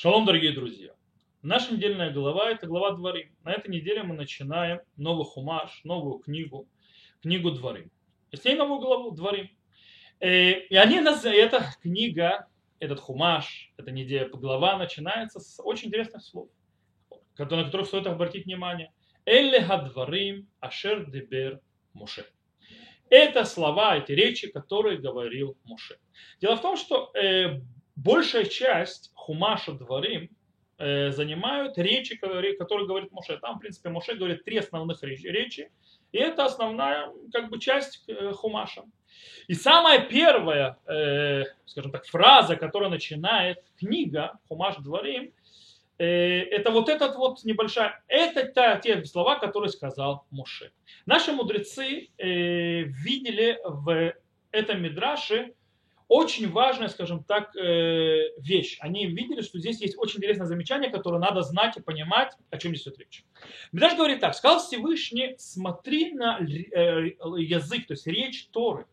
Шалом, дорогие друзья! Наша недельная глава – это глава Дворим. На этой неделе мы начинаем новый хумаш, новую книгу, книгу Дворим. С ней новую главу Дворим. Э, и они, эта книга, этот хумаш, эта неделя, глава начинается с очень интересных слов, на которых стоит обратить внимание. Элле хадварим ашер дебер Муше. Это слова, эти речи, которые говорил Муше. Дело в том, что э, большая часть Хумаша Дворим э, занимают речи, которые, которые говорит Моше. Там, в принципе, Моше говорит три основных речи, и это основная как бы, часть э, Хумаша. И самая первая, э, скажем так, фраза, которая начинает книга Хумаш Дворим, это вот этот вот небольшая, это та, те слова, которые сказал Моше. Наши мудрецы э, видели в этом мидраше очень важная, скажем так, э, вещь. Они видели, что здесь есть очень интересное замечание, которое надо знать и понимать, о чем здесь идет речь. Медраж говорит так, сказал Всевышний, смотри на э, язык, то есть речь Торы,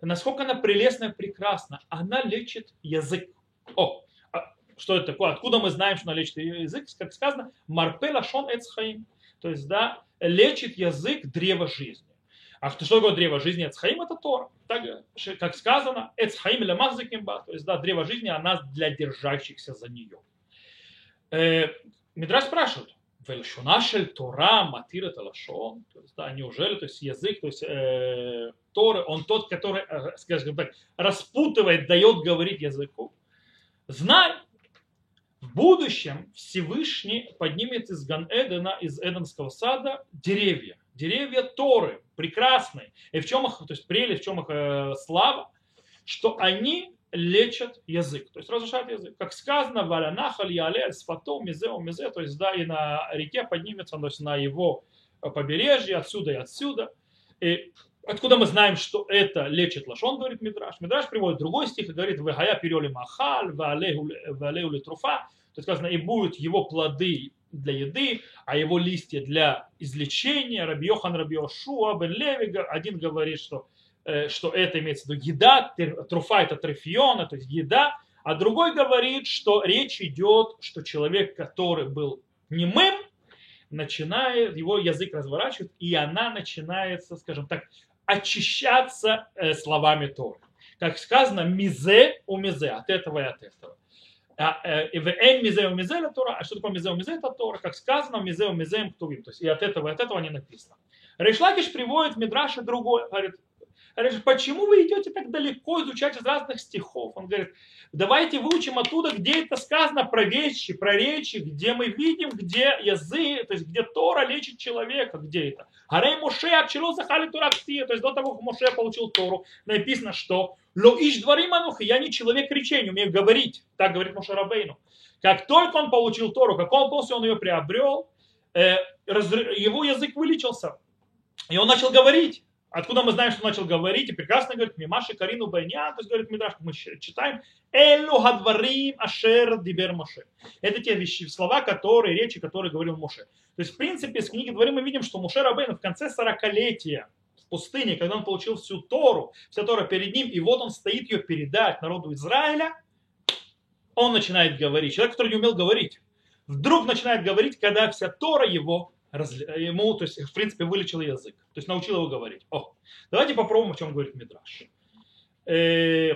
насколько она прелестная, прекрасна. Она лечит язык. О, а что это такое? Откуда мы знаем, что она лечит язык? Как сказано, марпела шон эцхаим. То есть, да, лечит язык древа жизни. А что такое древо жизни? Эцхаим это Тора. Так, как сказано, Эцхаим или Мазакимба, то есть да, древо жизни, она для держащихся за нее. Э, Мидраш спрашивает, Вельшунашель Тора Матир это то есть, да, неужели, то есть язык, то есть э, Торы, он тот, который, э, скажем так, распутывает, дает говорить языку. Знай, в будущем Всевышний поднимет из Ган-Эдена, из Эденского сада деревья деревья Торы, прекрасные, и в чем их, то есть прелесть, в чем их э, слава, что они лечат язык, то есть разрушают язык. Как сказано, валянахаль яле сфато мизео мизе, то есть да, и на реке поднимется, то есть на его побережье, отсюда и отсюда. И откуда мы знаем, что это лечит лошон, говорит Мидраш. Мидраш приводит другой стих и говорит, вегая перели махаль, валеу труфа, то есть сказано, и будут его плоды для еды, а его листья для излечения. Раби Йохан, Раби Йошуа, Бен Леви, один говорит, что, э, что это имеется в виду еда, труфа это трефиона, то есть еда, а другой говорит, что речь идет, что человек, который был немым, начинает, его язык разворачивает, и она начинается, скажем так, очищаться э, словами Торы. Как сказано, мизе у мизе, от этого и от этого. И в эн мизеу мизеля Тора, а что такое мизеу мизе это Тора, как сказано, мизеу мизеем ктувим, то есть и от этого, и от этого не написано. Решлакиш приводит в Мидраше другой, говорит, почему вы идете так далеко изучать из разных стихов? Он говорит, давайте выучим оттуда, где это сказано про вещи, про речи, где мы видим, где язык, то есть где Тора лечит человека, где это. Арей Моше отчерил захали Тора то есть до того, как Моше получил Тору, написано, что Ло иш дворим анух, я не человек речей, умею говорить. Так говорит Мушарабейну. Как только он получил Тору, как он после он ее приобрел, э, его язык вылечился. И он начал говорить. Откуда мы знаем, что он начал говорить? И прекрасно говорит, Мимаши Карину Байня, то есть говорит Мидраш, мы читаем, Элю Гадварим Ашер Дибер Моше. Это те вещи, слова, которые, речи, которые говорил Моше. То есть, в принципе, с книги Дворим мы видим, что Моше Рабейн в конце 40-летия пустыне, когда он получил всю Тору, вся Тора перед ним, и вот он стоит ее передать народу Израиля, он начинает говорить. Человек, который не умел говорить, вдруг начинает говорить, когда вся Тора его ему, то есть, в принципе, вылечил язык, то есть научил его говорить. О, давайте попробуем, о чем говорит Мидраш. Э,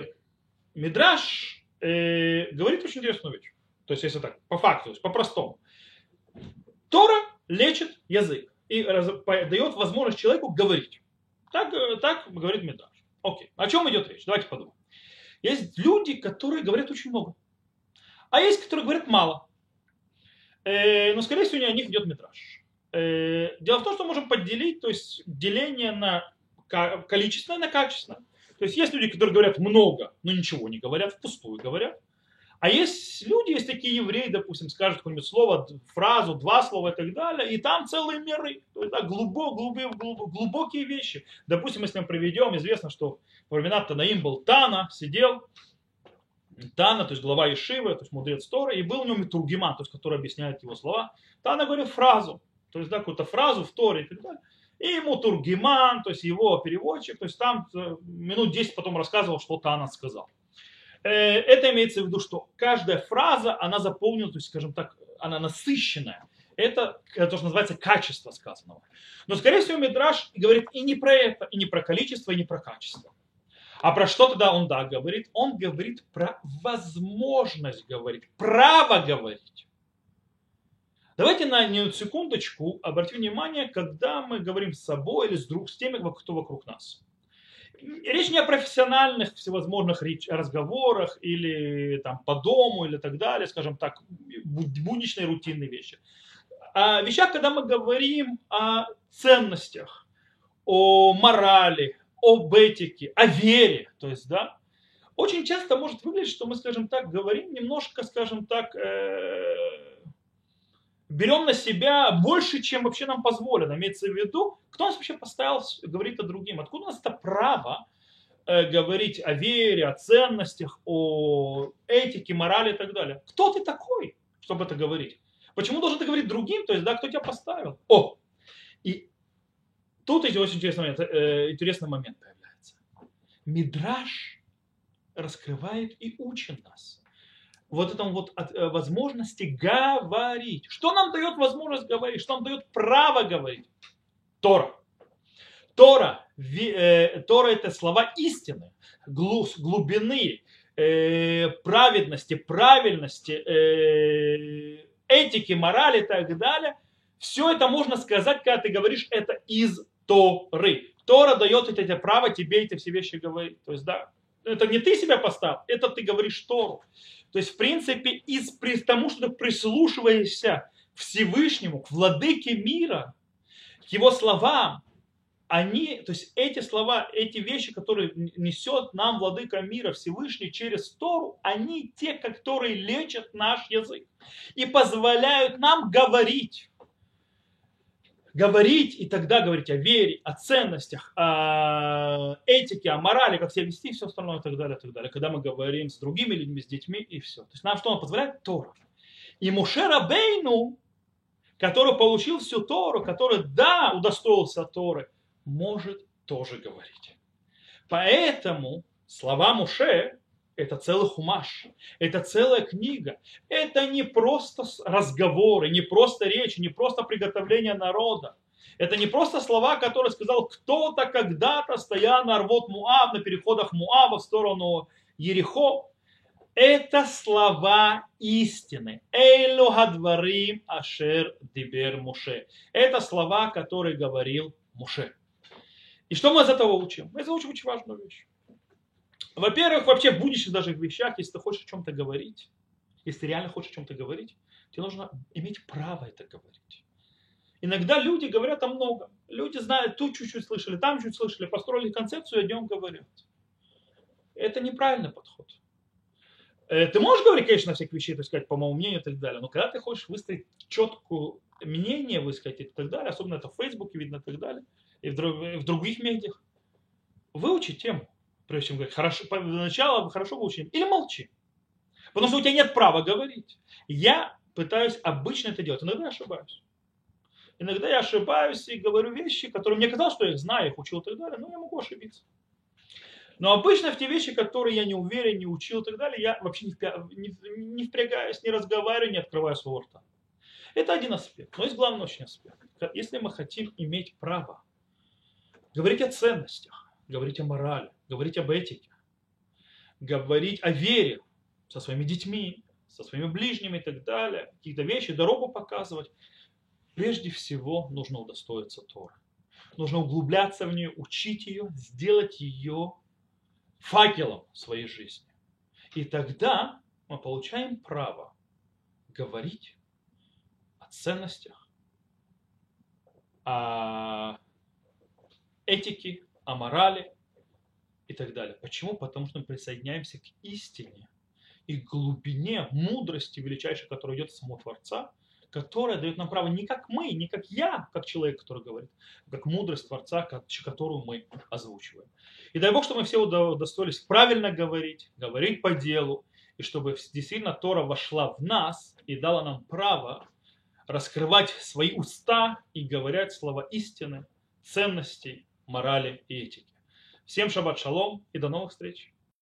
Мидраш э, говорит очень интересную вещь. То есть, если так, по факту, по-простому. Тора лечит язык и дает возможность человеку говорить. Так, э, так говорит Медраж. Окей. О чем идет речь? Давайте подумаем. Есть люди, которые говорят очень много. А есть, которые говорят мало. Э, но, скорее всего, не о них идет метраж. Э, дело в том, что можем поделить, то есть деление на количественное на качественное. То есть есть люди, которые говорят много, но ничего не говорят, впустую говорят. А есть люди, есть такие евреи, допустим, скажут какое-нибудь слово, фразу, два слова и так далее, и там целые миры. То есть да, глубок, глубокие, глубокие вещи. Допустим, если мы приведем, известно, что во времена Танаим был Тана, сидел, Тана, то есть глава Ишивы, то есть мудрец Торы, и был у него Тургиман, то есть который объясняет его слова. Тана говорил фразу, то есть да, какую-то фразу в Торе и так далее. И ему Тургиман, то есть его переводчик, то есть там э, минут 10 потом рассказывал, что Тана сказал. Э, это имеется в виду, что каждая фраза, она заполнена, то есть, скажем так, она насыщенная. Это то, что называется качество сказанного. Но, скорее всего, Мидраш говорит и не про это, и не про количество, и не про качество. А про что тогда он да говорит? Он говорит про возможность говорить, право говорить. Давайте на секундочку обратим внимание, когда мы говорим с собой или с, друг, с теми, кто вокруг нас. Речь не о профессиональных всевозможных разговорах или там по дому или так далее, скажем так, будничные рутинные вещи. А вещах, когда мы говорим о ценностях, о морали, об этике, о вере, то есть, да, очень часто может выглядеть, что мы, скажем так, говорим немножко, скажем так, э, берем на себя больше, чем вообще нам позволено. Имеется в виду, кто нас вообще поставил говорить о другим? Откуда у нас это право э, говорить о вере, о ценностях, о этике, морали и так далее? Кто ты такой, чтобы это говорить? Почему должен ты говорить другим? То есть, да, кто тебя поставил? О! И тут есть очень интересный момент, э, интересный момент появляется. Мидраж раскрывает и учит нас вот этом вот от, э, возможности говорить. Что нам дает возможность говорить? Что нам дает право говорить? Тора. Тора, э, Тора это слова истины, глубины, э, праведности, правильности, э, этики, морали и так далее. Все это можно сказать, когда ты говоришь это из Торы. Тора дает это право тебе эти все вещи говорить. То есть, да, это не ты себя поставил, это ты говоришь Тору. То есть, в принципе, из, при тому, что ты прислушиваешься к Всевышнему, к владыке мира, к его словам, они, то есть эти слова, эти вещи, которые несет нам владыка мира Всевышний через Тору, они те, которые лечат наш язык и позволяют нам говорить говорить и тогда говорить о вере, о ценностях, о этике, о морали, как себя вести и все остальное и так далее, и так далее. Когда мы говорим с другими людьми, с детьми и все. То есть нам что он позволяет? Тора. И Мушера Бейну, который получил всю Тору, который, да, удостоился Торы, может тоже говорить. Поэтому слова Муше это целый хумаш, это целая книга. Это не просто разговоры, не просто речь, не просто приготовление народа. Это не просто слова, которые сказал кто-то когда-то, стоя на рвот Муав, на переходах Муава в сторону Ерехо. Это слова истины. Эйлу гадварим ашер дибер Муше. Это слова, которые говорил Муше. И что мы из этого учим? Мы из этого учим очень важную вещь. Во-первых, вообще в будущих даже вещах, если ты хочешь о чем-то говорить, если ты реально хочешь о чем-то говорить, тебе нужно иметь право это говорить. Иногда люди говорят о многом. Люди знают, тут чуть-чуть слышали, там чуть слышали, построили концепцию, о нем говорят. Это неправильный подход. Э, ты можешь говорить, конечно, на всяких вещей, так сказать, по моему мнению и так далее, но когда ты хочешь выстроить четкое мнение, высказать и так далее, особенно это в Фейсбуке видно и так далее, и в, в других медиах, выучи тему прежде чем говорить, хорошо, сначала хорошо выучим, или молчи. Потому что у тебя нет права говорить. Я пытаюсь обычно это делать, иногда ошибаюсь. Иногда я ошибаюсь и говорю вещи, которые мне казалось, что я их знаю, их учил и так далее, но я могу ошибиться. Но обычно в те вещи, которые я не уверен, не учил и так далее, я вообще не, не впрягаюсь, не разговариваю, не открываю своего рта. Это один аспект. Но есть главный очень аспект. Если мы хотим иметь право говорить о ценностях, говорить о морали, говорить об этике, говорить о вере со своими детьми, со своими ближними и так далее, какие-то вещи, дорогу показывать. Прежде всего нужно удостоиться Торы. Нужно углубляться в нее, учить ее, сделать ее факелом своей жизни. И тогда мы получаем право говорить о ценностях, о этике, о морали, и так далее. Почему? Потому что мы присоединяемся к истине и глубине мудрости величайшей, которая идет от самого Творца, которая дает нам право не как мы, не как я, как человек, который говорит, а как мудрость Творца, которую мы озвучиваем. И дай Бог, чтобы мы все удостоились правильно говорить, говорить по делу, и чтобы действительно Тора вошла в нас и дала нам право раскрывать свои уста и говорить слова истины, ценностей, морали и этики. Всем шаббат шалом и до новых встреч.